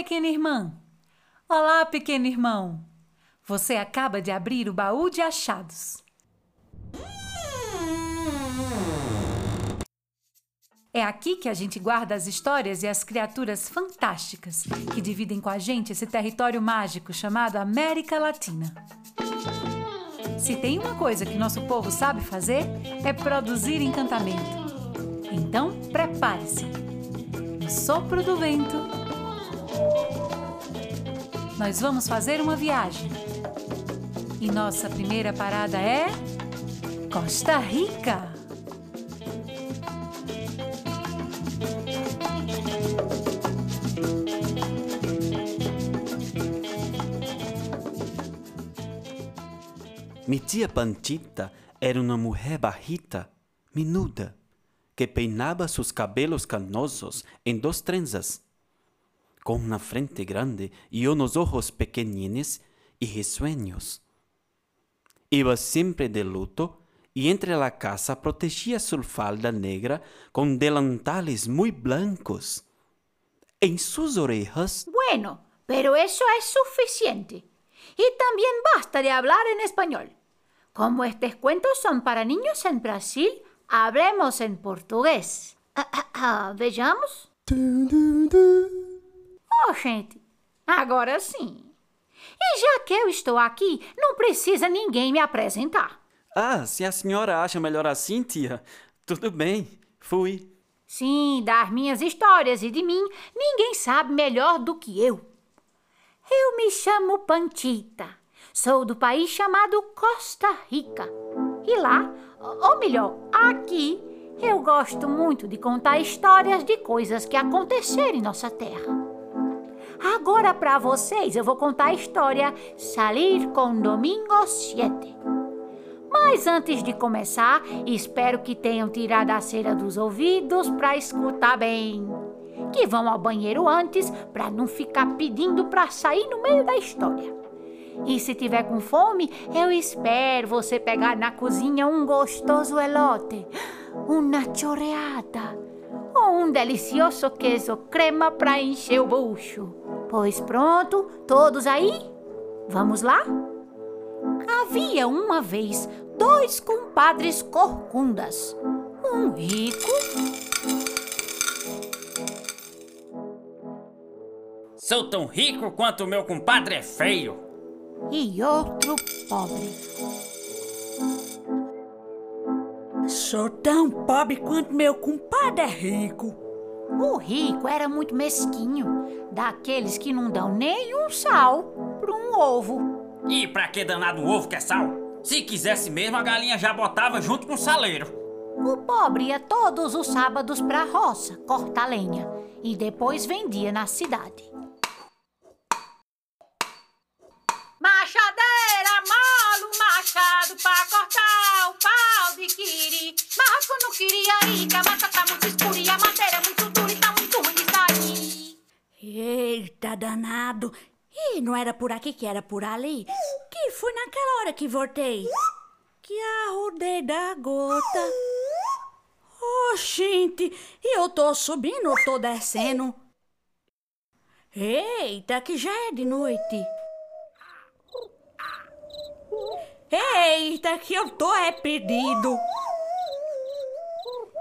pequena irmã. Olá, pequeno irmão. Você acaba de abrir o baú de achados. É aqui que a gente guarda as histórias e as criaturas fantásticas que dividem com a gente esse território mágico chamado América Latina. Se tem uma coisa que nosso povo sabe fazer, é produzir encantamento. Então, prepare-se. No sopro do vento, nós vamos fazer uma viagem. E nossa primeira parada é Costa Rica. Mi tia Panchita era uma mulher bajita, minuda, que peinava seus cabelos canosos em duas trenzas, com uma frente grande e unos ojos pequenines e risueños. Iba sempre de luto e entre la casa protegia sua falda negra com delantales muito blancos. Em suas orejas... Bueno, pero eso es suficiente. Y también basta de hablar en español. Como estos cuentos son para niños en Brasil, hablemos en português. Ah, ah, ah, vejamos. Oh, gente, agora sim. E já que eu estou aqui, não precisa ninguém me apresentar. Ah, se a senhora acha melhor assim, tia, tudo bem, fui. Sim, das minhas histórias e de mim, ninguém sabe melhor do que eu. Eu me chamo Pantita. Sou do país chamado Costa Rica. E lá, ou melhor, aqui, eu gosto muito de contar histórias de coisas que aconteceram em nossa terra. Agora, para vocês, eu vou contar a história Salir com Domingo 7. Mas antes de começar, espero que tenham tirado a cera dos ouvidos para escutar bem. Que vão ao banheiro antes para não ficar pedindo para sair no meio da história. E se tiver com fome, eu espero você pegar na cozinha um gostoso elote, uma choreada ou um delicioso queijo crema para encher o bucho. Pois pronto, todos aí? Vamos lá? Havia uma vez dois compadres corcundas. Um rico. Sou tão rico quanto o meu compadre é feio. E outro pobre. Sou tão pobre quanto meu compadre é rico. O rico era muito mesquinho, daqueles que não dão nem um sal para um ovo. E pra que danado ovo que é sal? Se quisesse mesmo, a galinha já botava junto com o saleiro. O pobre ia todos os sábados para a roça cortar lenha e depois vendia na cidade. Machadeira, molo, não queria ir, a tá muito escura e a madeira é muito dura e tá muito ruim de sair. Eita danado! E não era por aqui que era por ali? Que foi naquela hora que voltei? Que arrudei da gota. Oh, gente, eu tô subindo ou tô descendo? Eita, que já é de noite. Eita, que eu tô é perdido.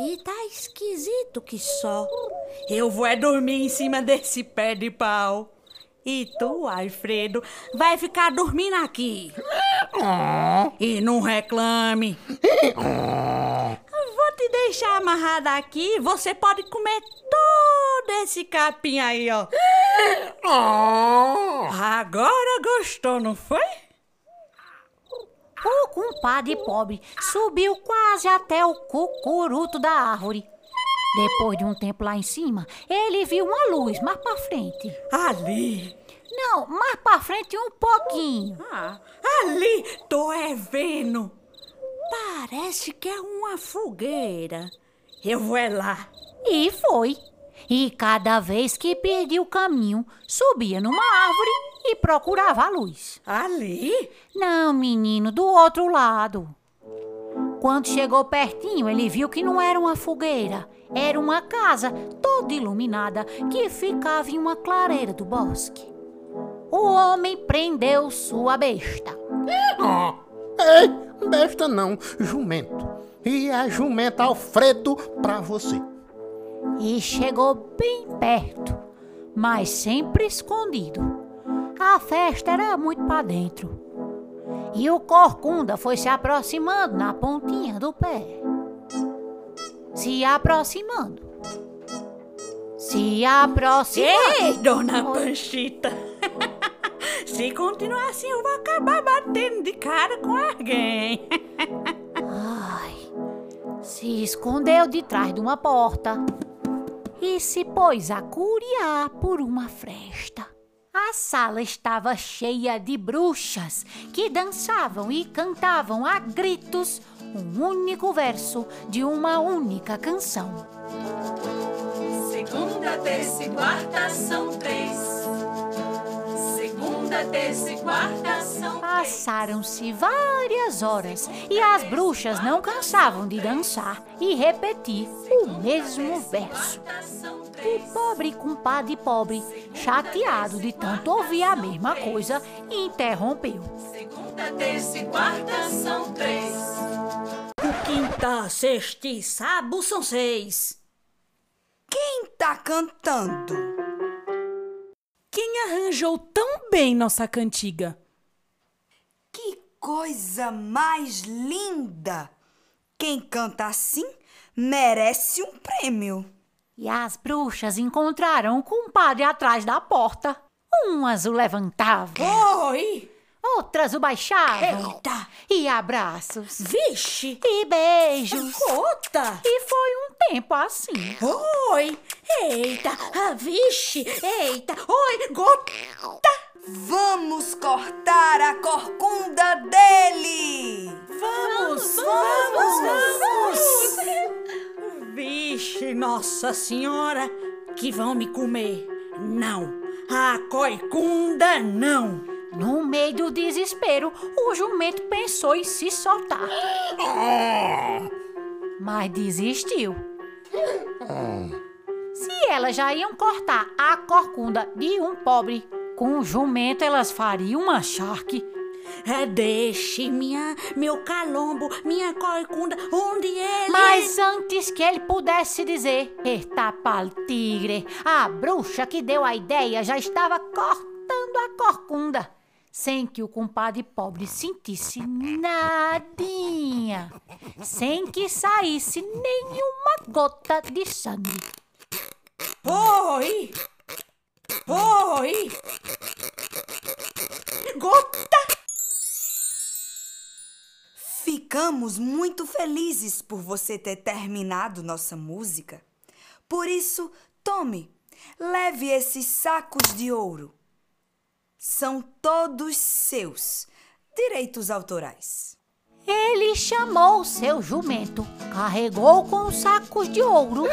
E tá esquisito que só. Eu vou é dormir em cima desse pé de pau. E tu, Alfredo, vai ficar dormindo aqui. E não reclame. Vou te deixar amarrada aqui. Você pode comer todo esse capim aí, ó. Agora gostou, não foi? O compadre pobre subiu quase até o cucuruto da árvore. Depois de um tempo lá em cima, ele viu uma luz mais pra frente. Ali. Não, mais pra frente um pouquinho. Ah, ali, tô é vendo. Parece que é uma fogueira. Eu vou é lá. E foi. E cada vez que perdia o caminho, subia numa árvore e procurava a luz. Ali? Não, menino, do outro lado. Quando chegou pertinho, ele viu que não era uma fogueira, era uma casa toda iluminada que ficava em uma clareira do bosque. O homem prendeu sua besta. Oh, ei, besta não, jumento. E a jumenta Alfredo pra você. E chegou bem perto, mas sempre escondido. A festa era muito para dentro. E o corcunda foi se aproximando na pontinha do pé. Se aproximando. Se aproximando. Ei, dona Panchita! Se continuar assim, eu vou acabar batendo de cara com alguém. Ai, se escondeu de trás de uma porta e se pôs a curiar por uma fresta. A sala estava cheia de bruxas que dançavam e cantavam a gritos um único verso de uma única canção. Segunda, terça e quarta são três. Segunda, terça e quarta são Passaram-se várias horas e as bruxas não cansavam de dançar e repetir o mesmo verso. O pobre compadre pobre, chateado de tanto ouvir a mesma coisa, interrompeu. Segunda, terça e quarta são três. O quinta, sexta e sábado são seis. Quem tá cantando? Quem arranjou tão bem nossa cantiga? Que coisa mais linda! Quem canta assim merece um prêmio. E as bruxas encontraram o compadre atrás da porta. Umas o levantavam, Oi! Outras o baixavam. Eita! E abraços, Vixe! e beijos. Gota! E foi um tempo assim. Oi! Eita! Ah, vixe! Eita! Oi! Gota! Vamos cortar a corcunda dele! Vamos! Vamos! Vamos! Vixe, Nossa Senhora! Que vão me comer! Não! A coicunda não! No meio do desespero, o jumento pensou em se soltar. Mas desistiu. Se elas já iam cortar a corcunda de um pobre, com o jumento elas fariam uma charque. É, deixe minha, meu calombo, minha coicunda, onde ele... Mas antes que ele pudesse dizer, Eita pal tigre, a bruxa que deu a ideia já estava cortando a corcunda, sem que o compadre pobre sentisse nadinha, sem que saísse nenhuma gota de sangue. Oi! Oi! Gota! Ficamos muito felizes por você ter terminado nossa música. Por isso, tome, leve esses sacos de ouro. São todos seus, direitos autorais. Ele chamou seu jumento, carregou com os sacos de ouro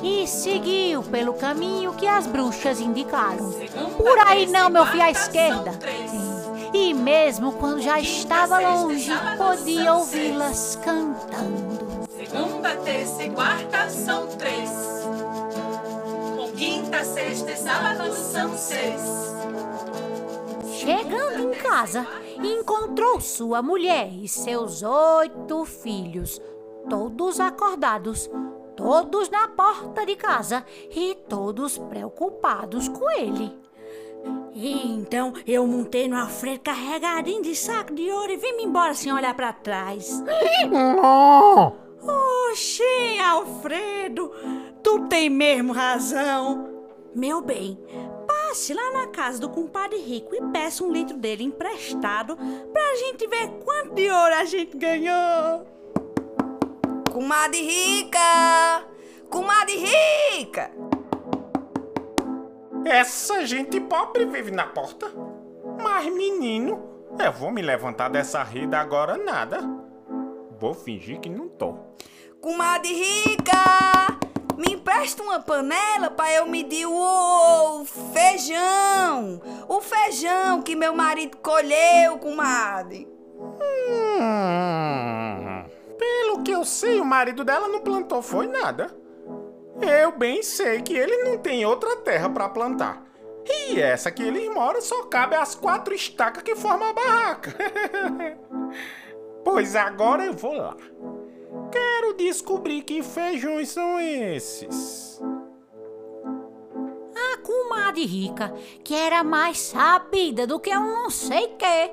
e seguiu pelo caminho que as bruxas indicaram. Por aí não, meu filho, à esquerda. E mesmo quando já estava longe, podia ouvi-las cantando. Segunda, terça e quarta são três. Com quinta, sexta e sábado são seis. Chegando em casa, encontrou sua mulher e seus oito filhos, todos acordados, todos na porta de casa e todos preocupados com ele. Então eu montei no Alfredo carregadinho de saco de ouro e vim embora sem olhar pra trás. Oxê, Alfredo, tu tem mesmo razão. Meu bem, passe lá na casa do compadre rico e peça um litro dele emprestado pra gente ver quanto de ouro a gente ganhou. Comadre rica! Comadre rica! Essa gente pobre vive na porta. Mas, menino, eu vou me levantar dessa rede agora nada. Vou fingir que não tô. Comadre rica! Me empresta uma panela para eu medir o feijão. O feijão que meu marido colheu, comadre. Hum, Pelo que eu sei, o marido dela não plantou foi nada. Eu bem sei que ele não tem outra terra para plantar. E essa que ele mora só cabe as quatro estacas que formam a barraca. pois agora eu vou lá. Quero descobrir que feijões são esses. A comadre rica, que era mais sabida do que um não sei que,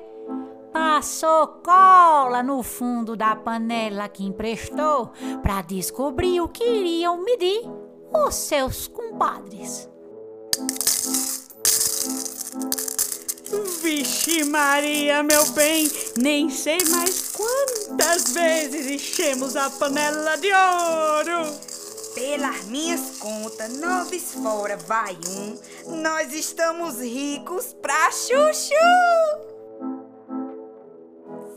passou cola no fundo da panela que emprestou para descobrir o que iriam medir os seus compadres. Vixe Maria, meu bem, nem sei mais quantas vezes enchemos a panela de ouro. Pelas minhas contas, nove fora vai um. Nós estamos ricos pra chuchu.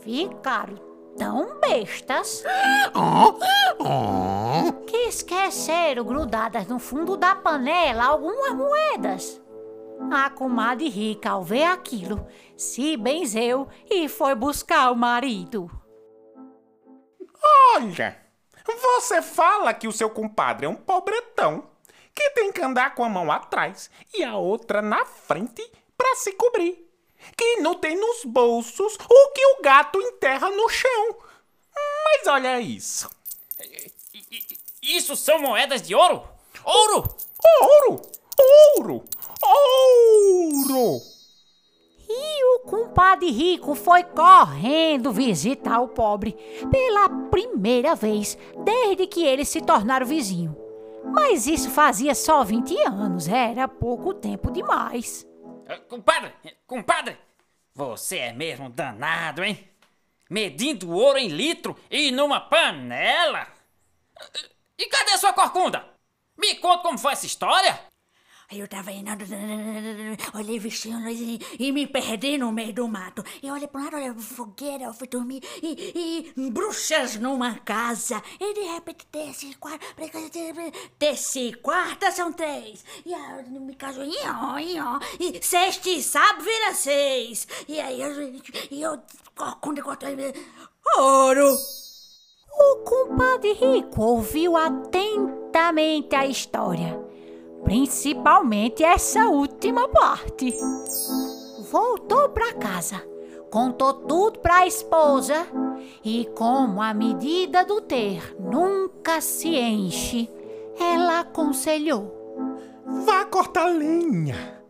Ficaram tão bestas que esqueceram grudadas no fundo da panela algumas moedas. A comadre rica, ao ver aquilo, se benzeu e foi buscar o marido. Olha, você fala que o seu compadre é um pobretão que tem que andar com a mão atrás e a outra na frente para se cobrir. Que não tem nos bolsos o que o gato enterra no chão. Mas olha isso. Isso são moedas de ouro? Ouro! Ouro! Ouro! Compadre rico foi correndo visitar o pobre pela primeira vez desde que eles se tornaram vizinho. Mas isso fazia só 20 anos, era pouco tempo demais. Ah, Compadre, compadre, você é mesmo danado, hein? Medindo ouro em litro e numa panela? E cadê sua corcunda? Me conta como foi essa história? Eu tava indo, olhei vestindo e, e me perdi no meio do mato. Eu olhei para um lado, olhei pra fogueira, eu fui dormir e, e bruxas numa casa. E de repente desse quarto, desse quarto são três. E aí eu me caso, ió, ió, e sexta e sábado vira seis. E aí eu, e eu, quando eu ouro. O compadre rico ouviu atentamente a história, principalmente essa última parte. Voltou para casa, contou tudo para a esposa e, como a medida do ter nunca se enche, ela aconselhou. Vá cortar lenha.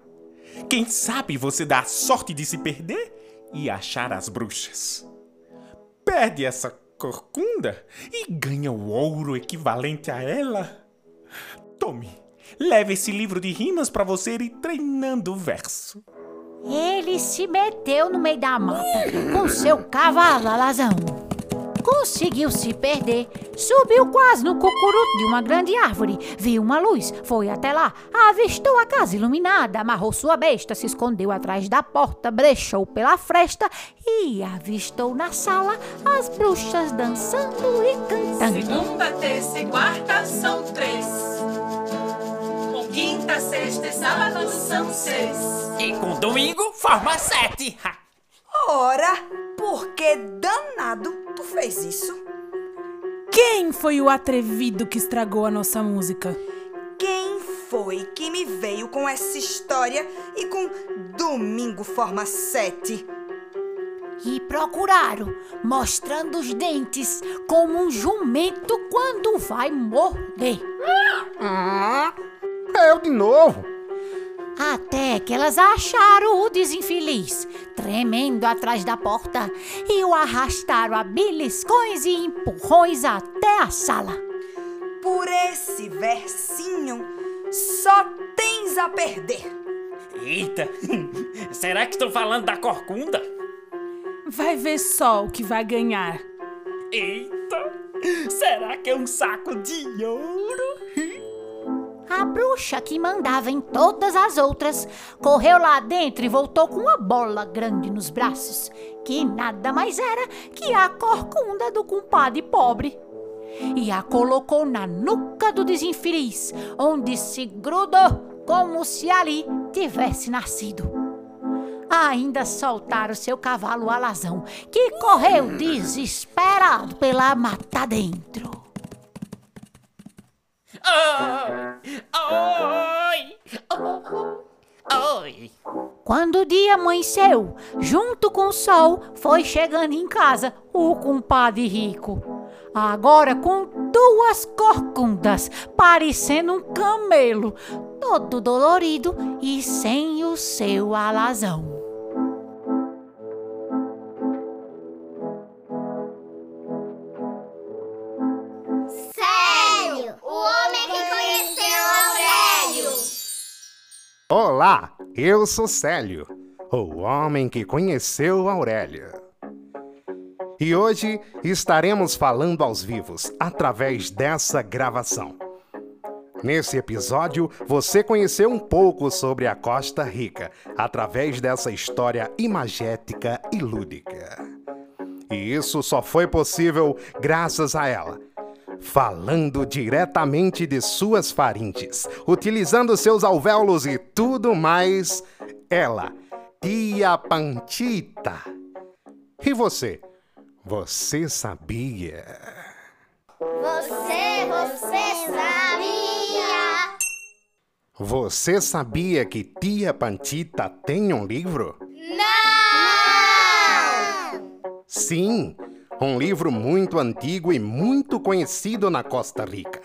Quem sabe você dá a sorte de se perder e achar as bruxas. Perde essa corcunda e ganha o ouro equivalente a ela. Tome, leve esse livro de rimas para você ir treinando o verso. Ele se meteu no meio da mata com seu cavalo alazão. Conseguiu se perder, subiu quase no cocuruto de uma grande árvore, viu uma luz, foi até lá, avistou a casa iluminada, amarrou sua besta, se escondeu atrás da porta, brechou pela fresta e avistou na sala as bruxas dançando e cantando. Segunda, terça e quarta são três. Quinta, sexta e sábado são seis. E com domingo forma sete. Ha! Ora, por que danado tu fez isso? Quem foi o atrevido que estragou a nossa música? Quem foi que me veio com essa história e com domingo forma sete? E procuraram, mostrando os dentes, como um jumento quando vai morder. Eu de novo. Até que elas acharam o desinfeliz, tremendo atrás da porta, e o arrastaram a beliscões e empurrões até a sala. Por esse versinho, só tens a perder. Eita, será que estão falando da corcunda? Vai ver só o que vai ganhar. Eita, será que é um saco de ouro? A bruxa que mandava em todas as outras correu lá dentro e voltou com uma bola grande nos braços, que nada mais era que a corcunda do compadre pobre. E a colocou na nuca do desinfeliz, onde se grudou como se ali tivesse nascido. ainda soltaram seu cavalo alazão, que correu desesperado pela mata dentro. Oi! Oi! Quando o dia amanheceu, junto com o sol, foi chegando em casa o compadre rico. Agora com duas corcundas, parecendo um camelo, todo dolorido e sem o seu alazão. Olá, eu sou Célio, o homem que conheceu Aurélio. E hoje estaremos falando aos vivos através dessa gravação. Nesse episódio, você conheceu um pouco sobre a Costa Rica através dessa história imagética e lúdica. E isso só foi possível graças a ela. Falando diretamente de suas faringes, utilizando seus alvéolos e tudo mais, ela, Tia Pantita. E você? Você sabia? Você, você sabia? Você sabia que Tia Pantita tem um livro? Não! Sim, um livro muito antigo e muito conhecido na Costa Rica,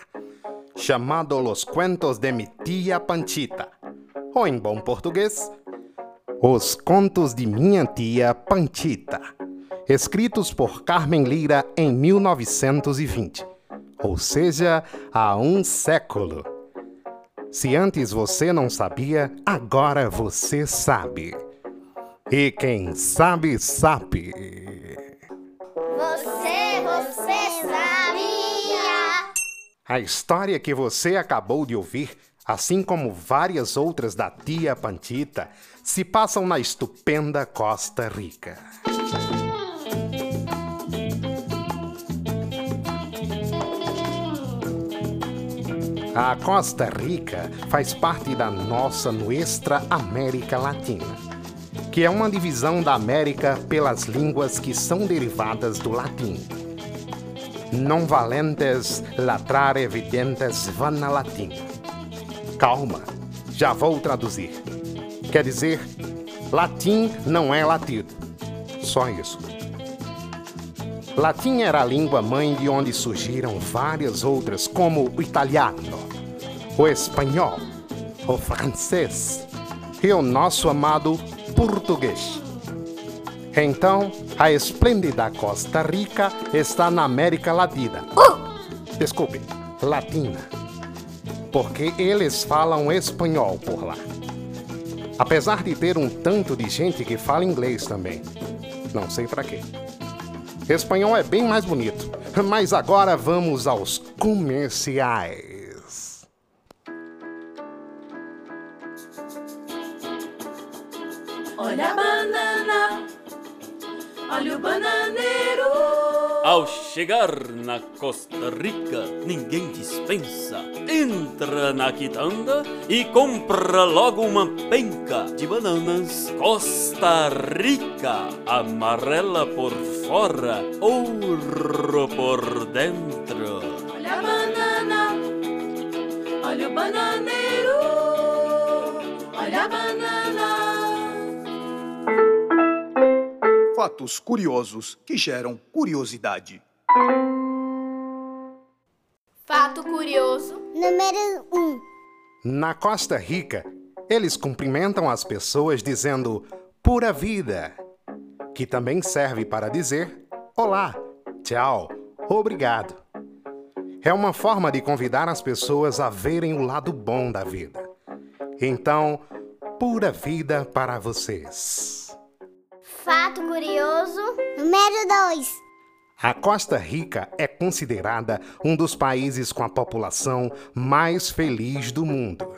chamado Los Cuentos de mi Tia Panchita, ou em bom português, Os Contos de Minha Tia Panchita, escritos por Carmen Lira em 1920, ou seja, há um século. Se antes você não sabia, agora você sabe. E quem sabe, sabe. A história que você acabou de ouvir, assim como várias outras da tia Pantita, se passam na estupenda Costa Rica. A Costa Rica faz parte da nossa Nuestra América Latina, que é uma divisão da América pelas línguas que são derivadas do latim. Non valentes latrare evidentes vana latina. Calma, já vou traduzir. Quer dizer, latim não é latido. Só isso. Latim era a língua mãe de onde surgiram várias outras, como o italiano, o espanhol, o francês e o nosso amado português. Então, a esplêndida Costa Rica está na América Latina. Desculpe, Latina. Porque eles falam espanhol por lá. Apesar de ter um tanto de gente que fala inglês também. Não sei pra quê. Espanhol é bem mais bonito. Mas agora vamos aos comerciais. Olha o bananeiro. Ao chegar na Costa Rica, ninguém dispensa. Entra na quitanda e compra logo uma penca de bananas. Costa Rica, amarela por fora, ouro por dentro. Olha a banana, olha o bananeiro. Olha a banana. Fatos curiosos que geram curiosidade. Fato curioso. Número 1. Um. Na Costa Rica, eles cumprimentam as pessoas dizendo pura vida, que também serve para dizer olá, tchau, obrigado. É uma forma de convidar as pessoas a verem o lado bom da vida. Então, pura vida para vocês. Fato curioso. Número 2. A Costa Rica é considerada um dos países com a população mais feliz do mundo.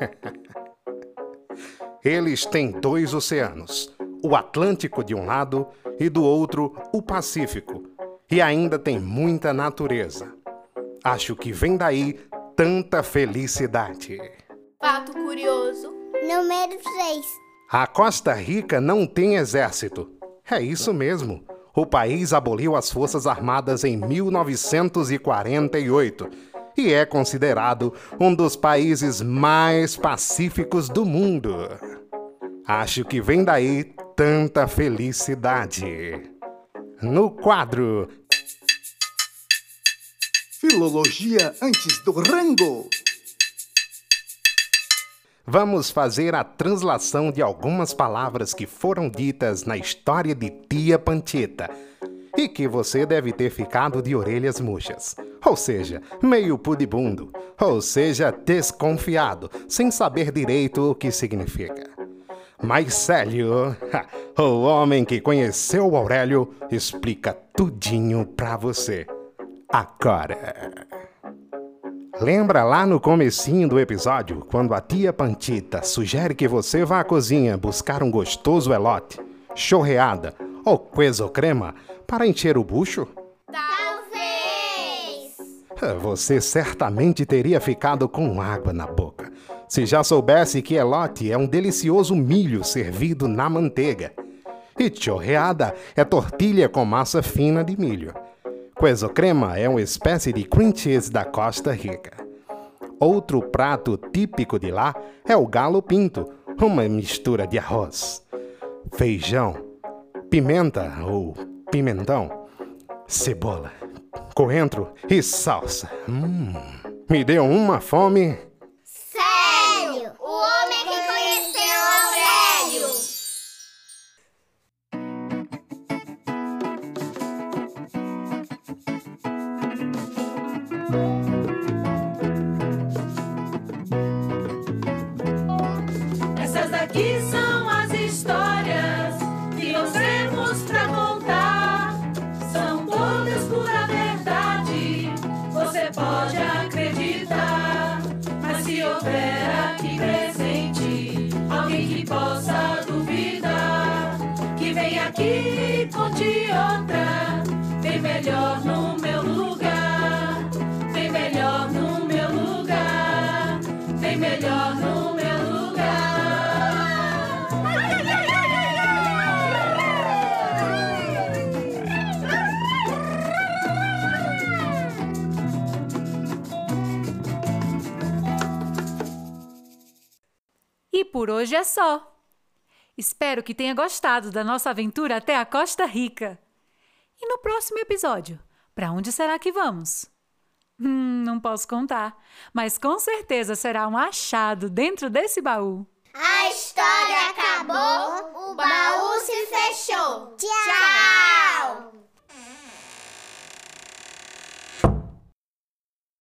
Eles têm dois oceanos, o Atlântico de um lado e do outro o Pacífico, e ainda tem muita natureza. Acho que vem daí tanta felicidade. Fato curioso. Número 3. A Costa Rica não tem exército. É isso mesmo. O país aboliu as Forças Armadas em 1948 e é considerado um dos países mais pacíficos do mundo. Acho que vem daí tanta felicidade. No quadro Filologia antes do rango. Vamos fazer a translação de algumas palavras que foram ditas na história de Tia Panchita e que você deve ter ficado de orelhas murchas, ou seja, meio pudibundo, ou seja, desconfiado, sem saber direito o que significa. Mas Célio, o homem que conheceu Aurélio, explica tudinho pra você. Agora. Lembra lá no comecinho do episódio, quando a tia Pantita sugere que você vá à cozinha buscar um gostoso elote, chorreada ou queso crema para encher o bucho? Talvez. Você certamente teria ficado com água na boca se já soubesse que elote é um delicioso milho servido na manteiga. E chorreada é tortilha com massa fina de milho. Queso crema é uma espécie de cream cheese da Costa Rica. Outro prato típico de lá é o galo pinto, uma mistura de arroz, feijão, pimenta ou pimentão, cebola, coentro e salsa. Hum, me deu uma fome. Hoje é só. Espero que tenha gostado da nossa aventura até a Costa Rica. E no próximo episódio, para onde será que vamos? Hum, não posso contar, mas com certeza será um achado dentro desse baú. A história acabou, o baú se fechou. Tchau.